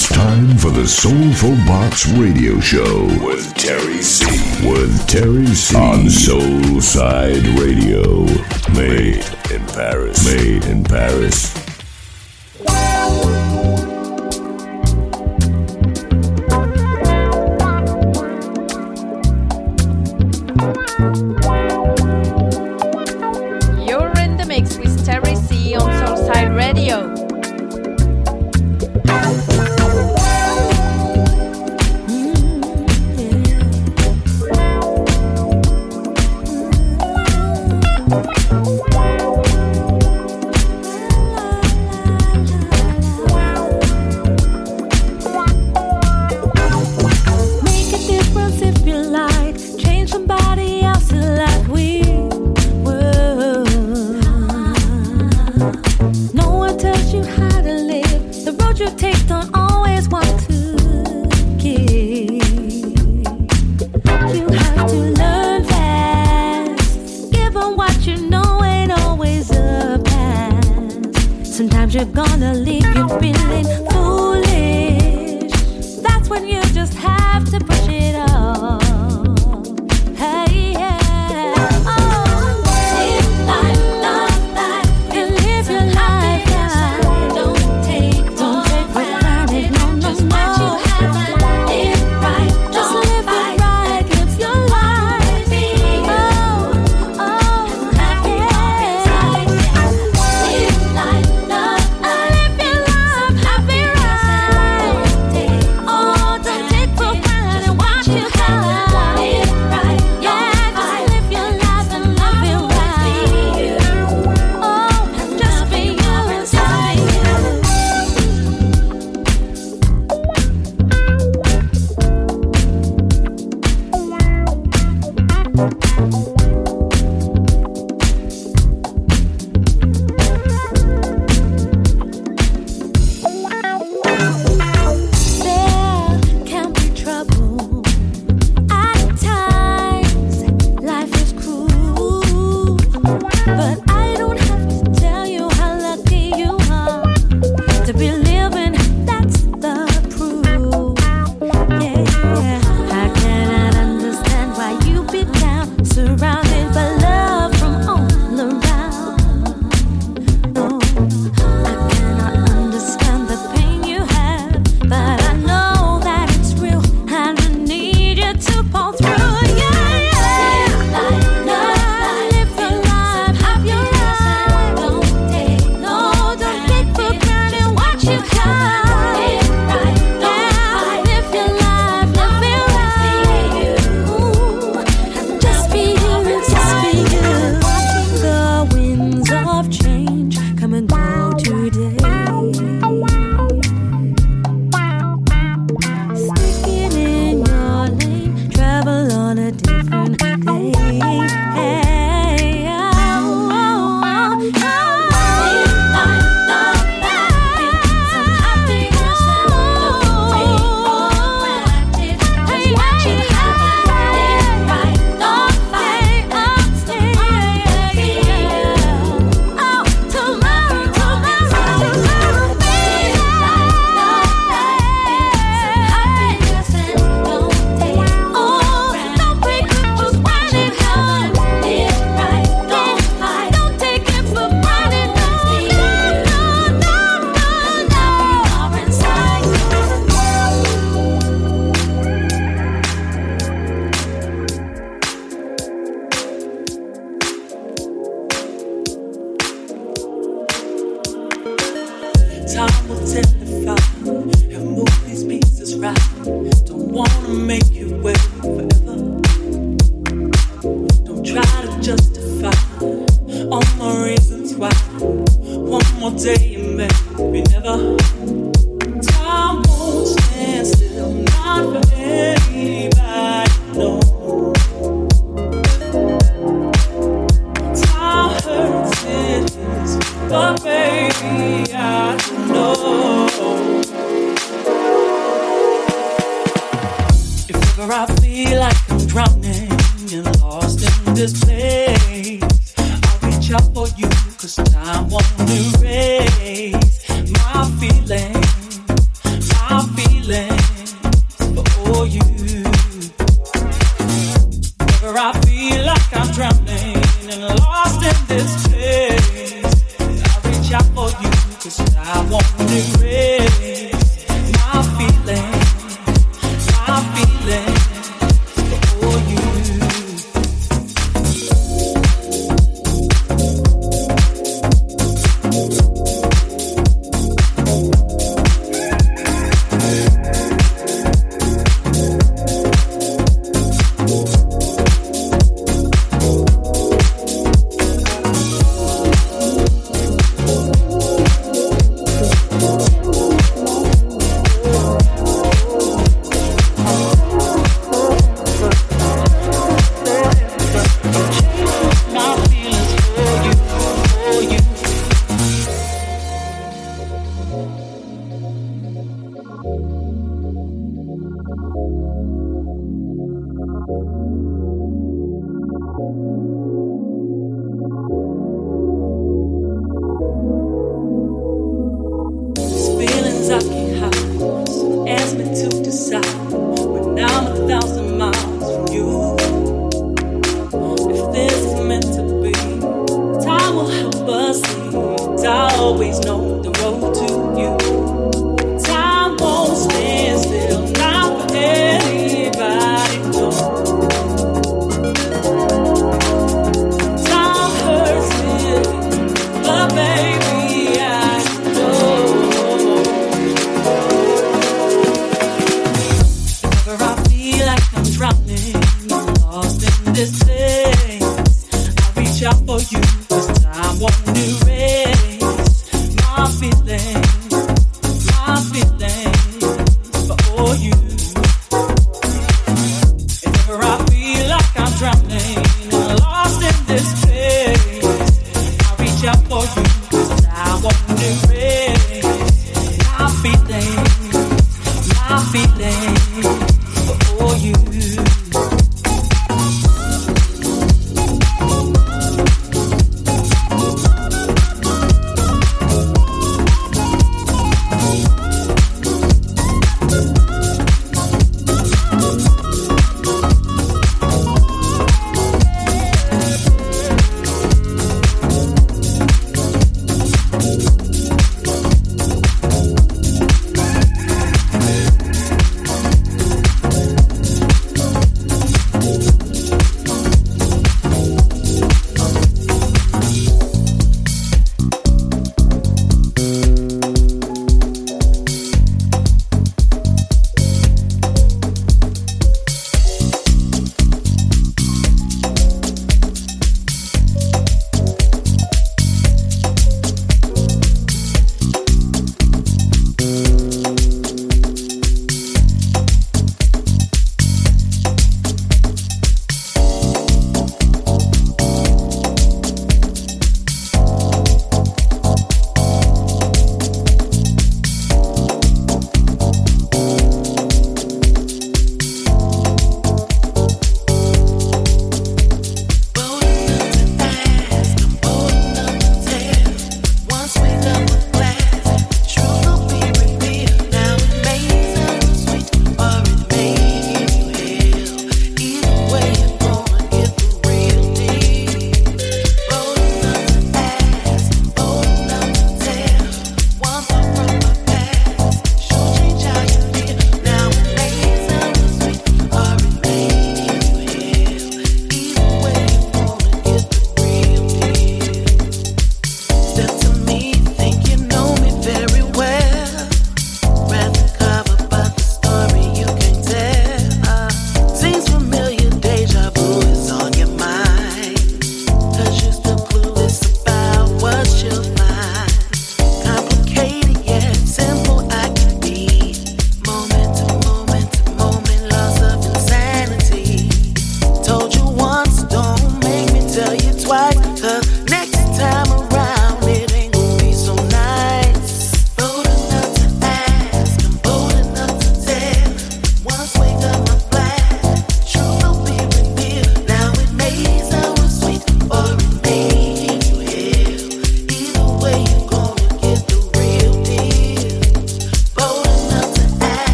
It's time for the Soulful Box Radio Show with Terry C. With Terry C. on Soul Side Radio. Made in Paris. Made in Paris.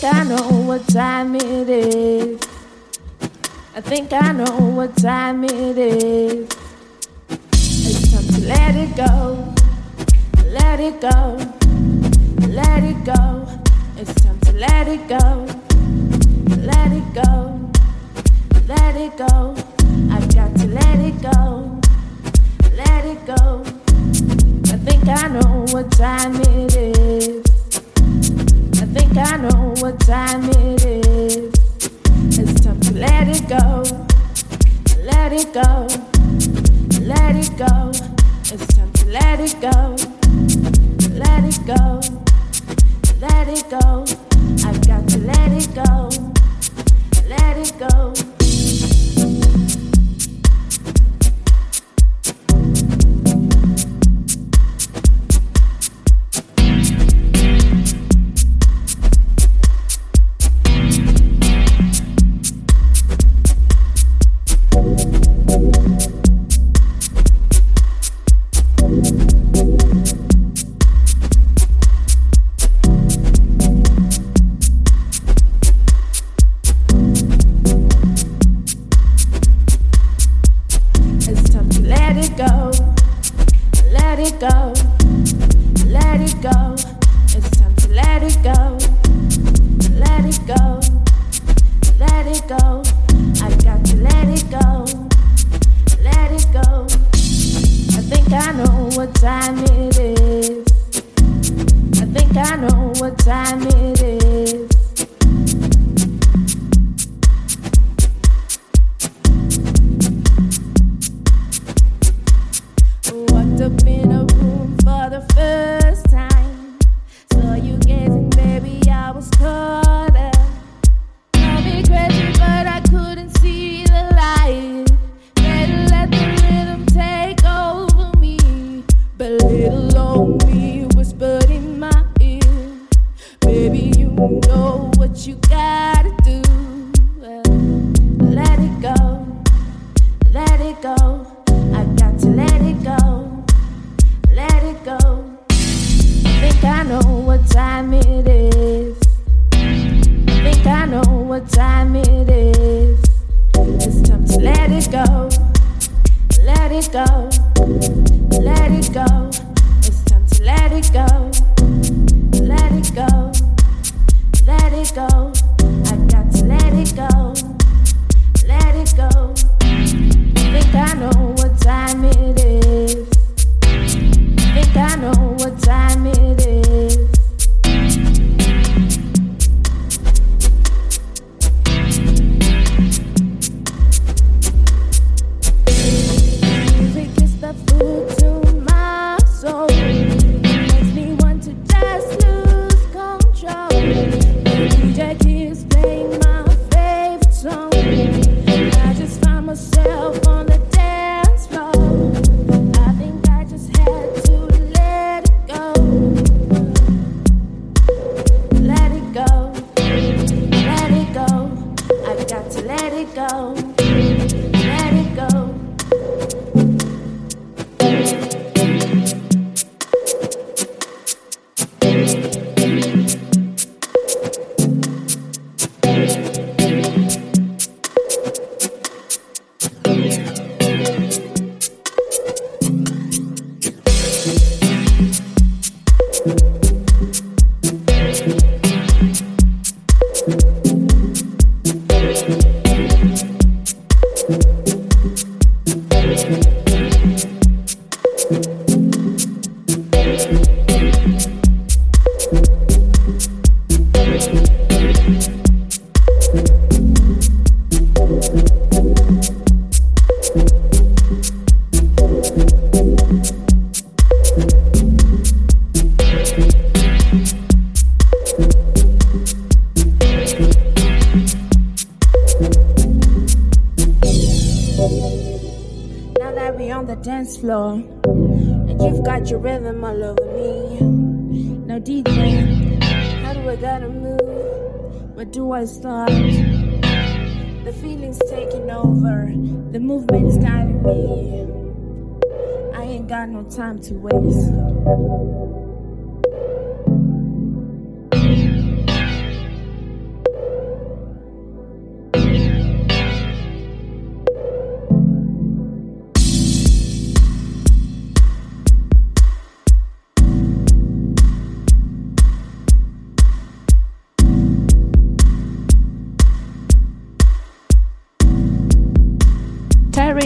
think I know what time it is. I think I know what time it is. It's time to let it go. Let it go. Let it go. It's time to let it go. Let it go. Let it go. I've got to let it go. Let it go. I think I know what time it is. I know what time it is. It's time to let it go. Let it go. Let it go. It's time to let it go. Let it go. Let it go. I've got to let it go. Let it go.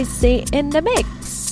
C in the mix.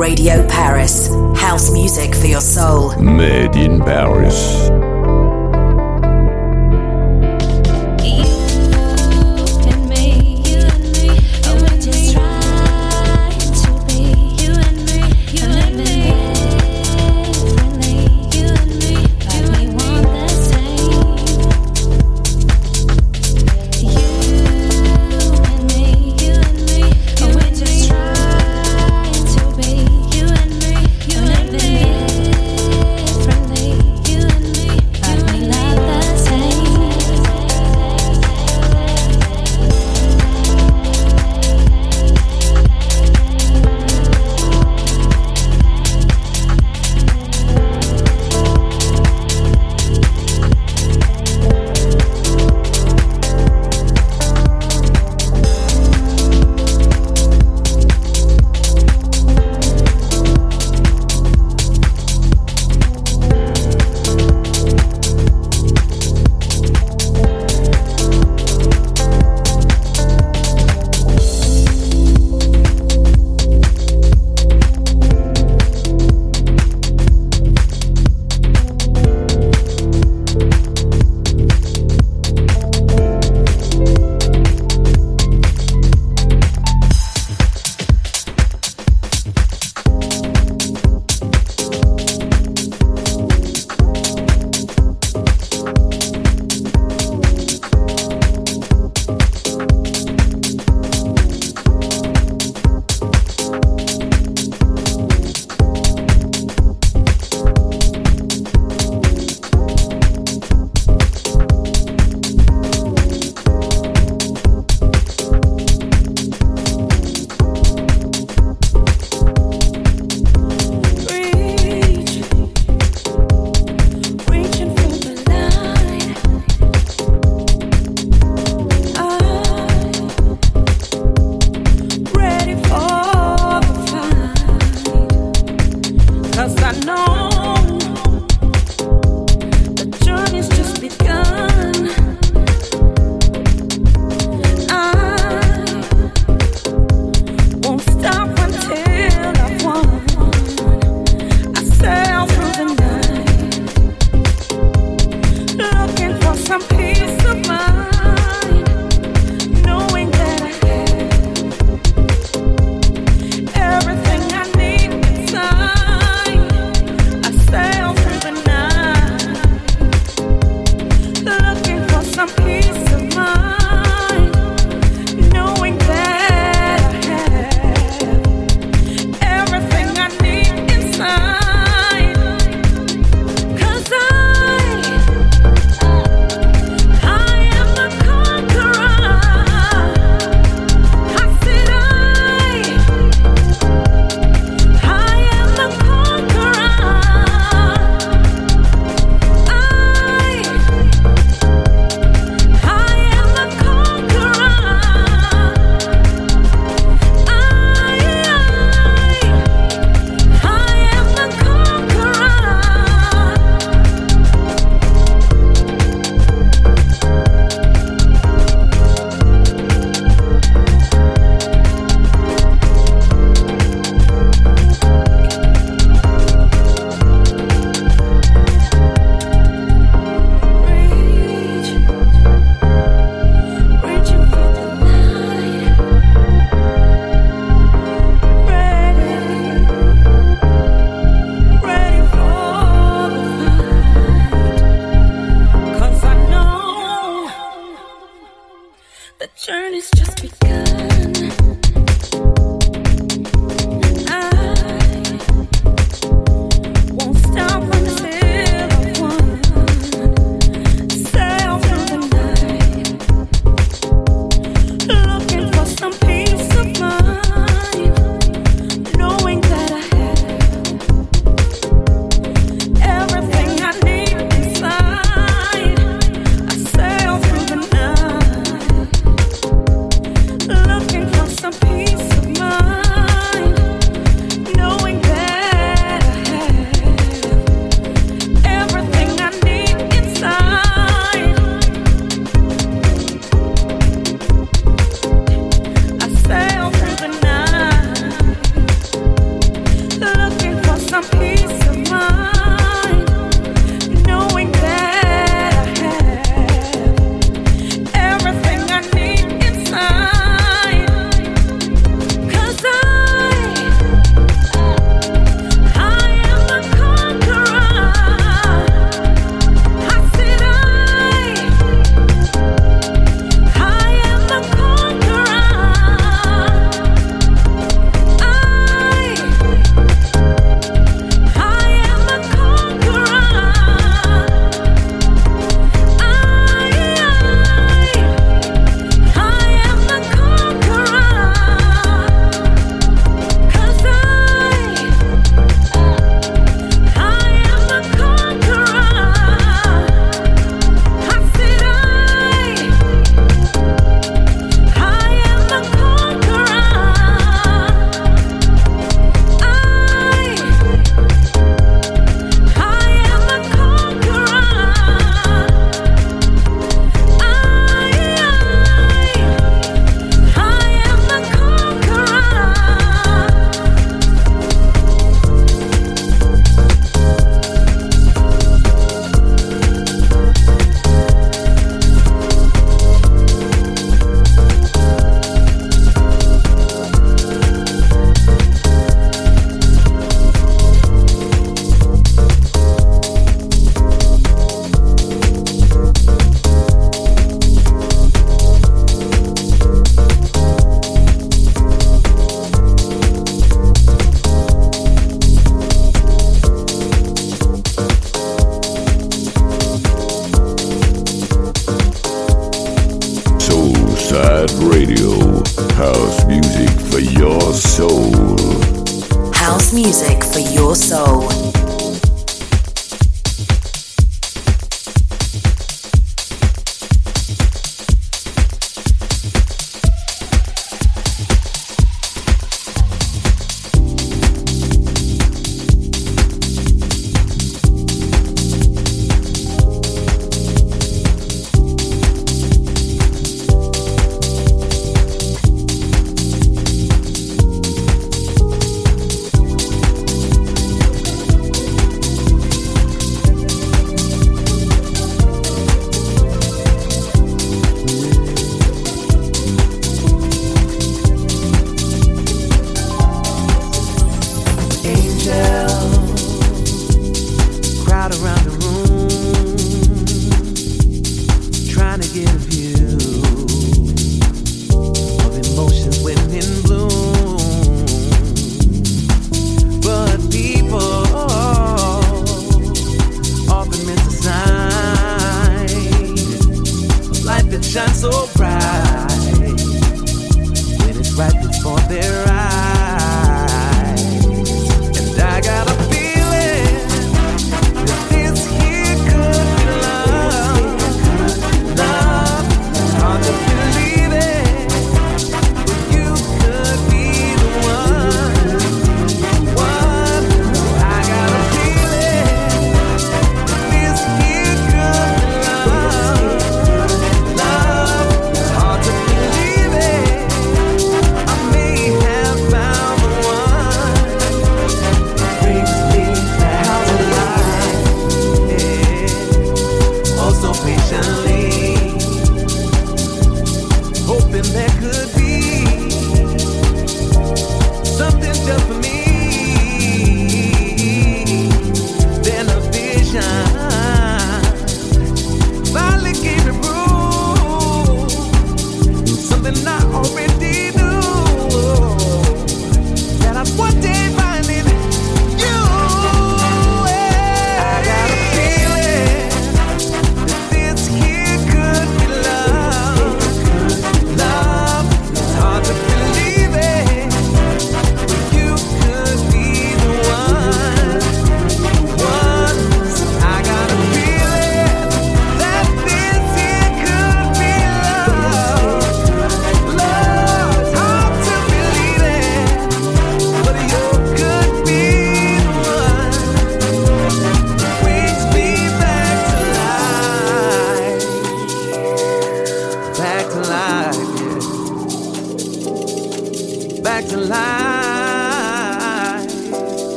Radio Paris. House music for your soul. Made in Paris.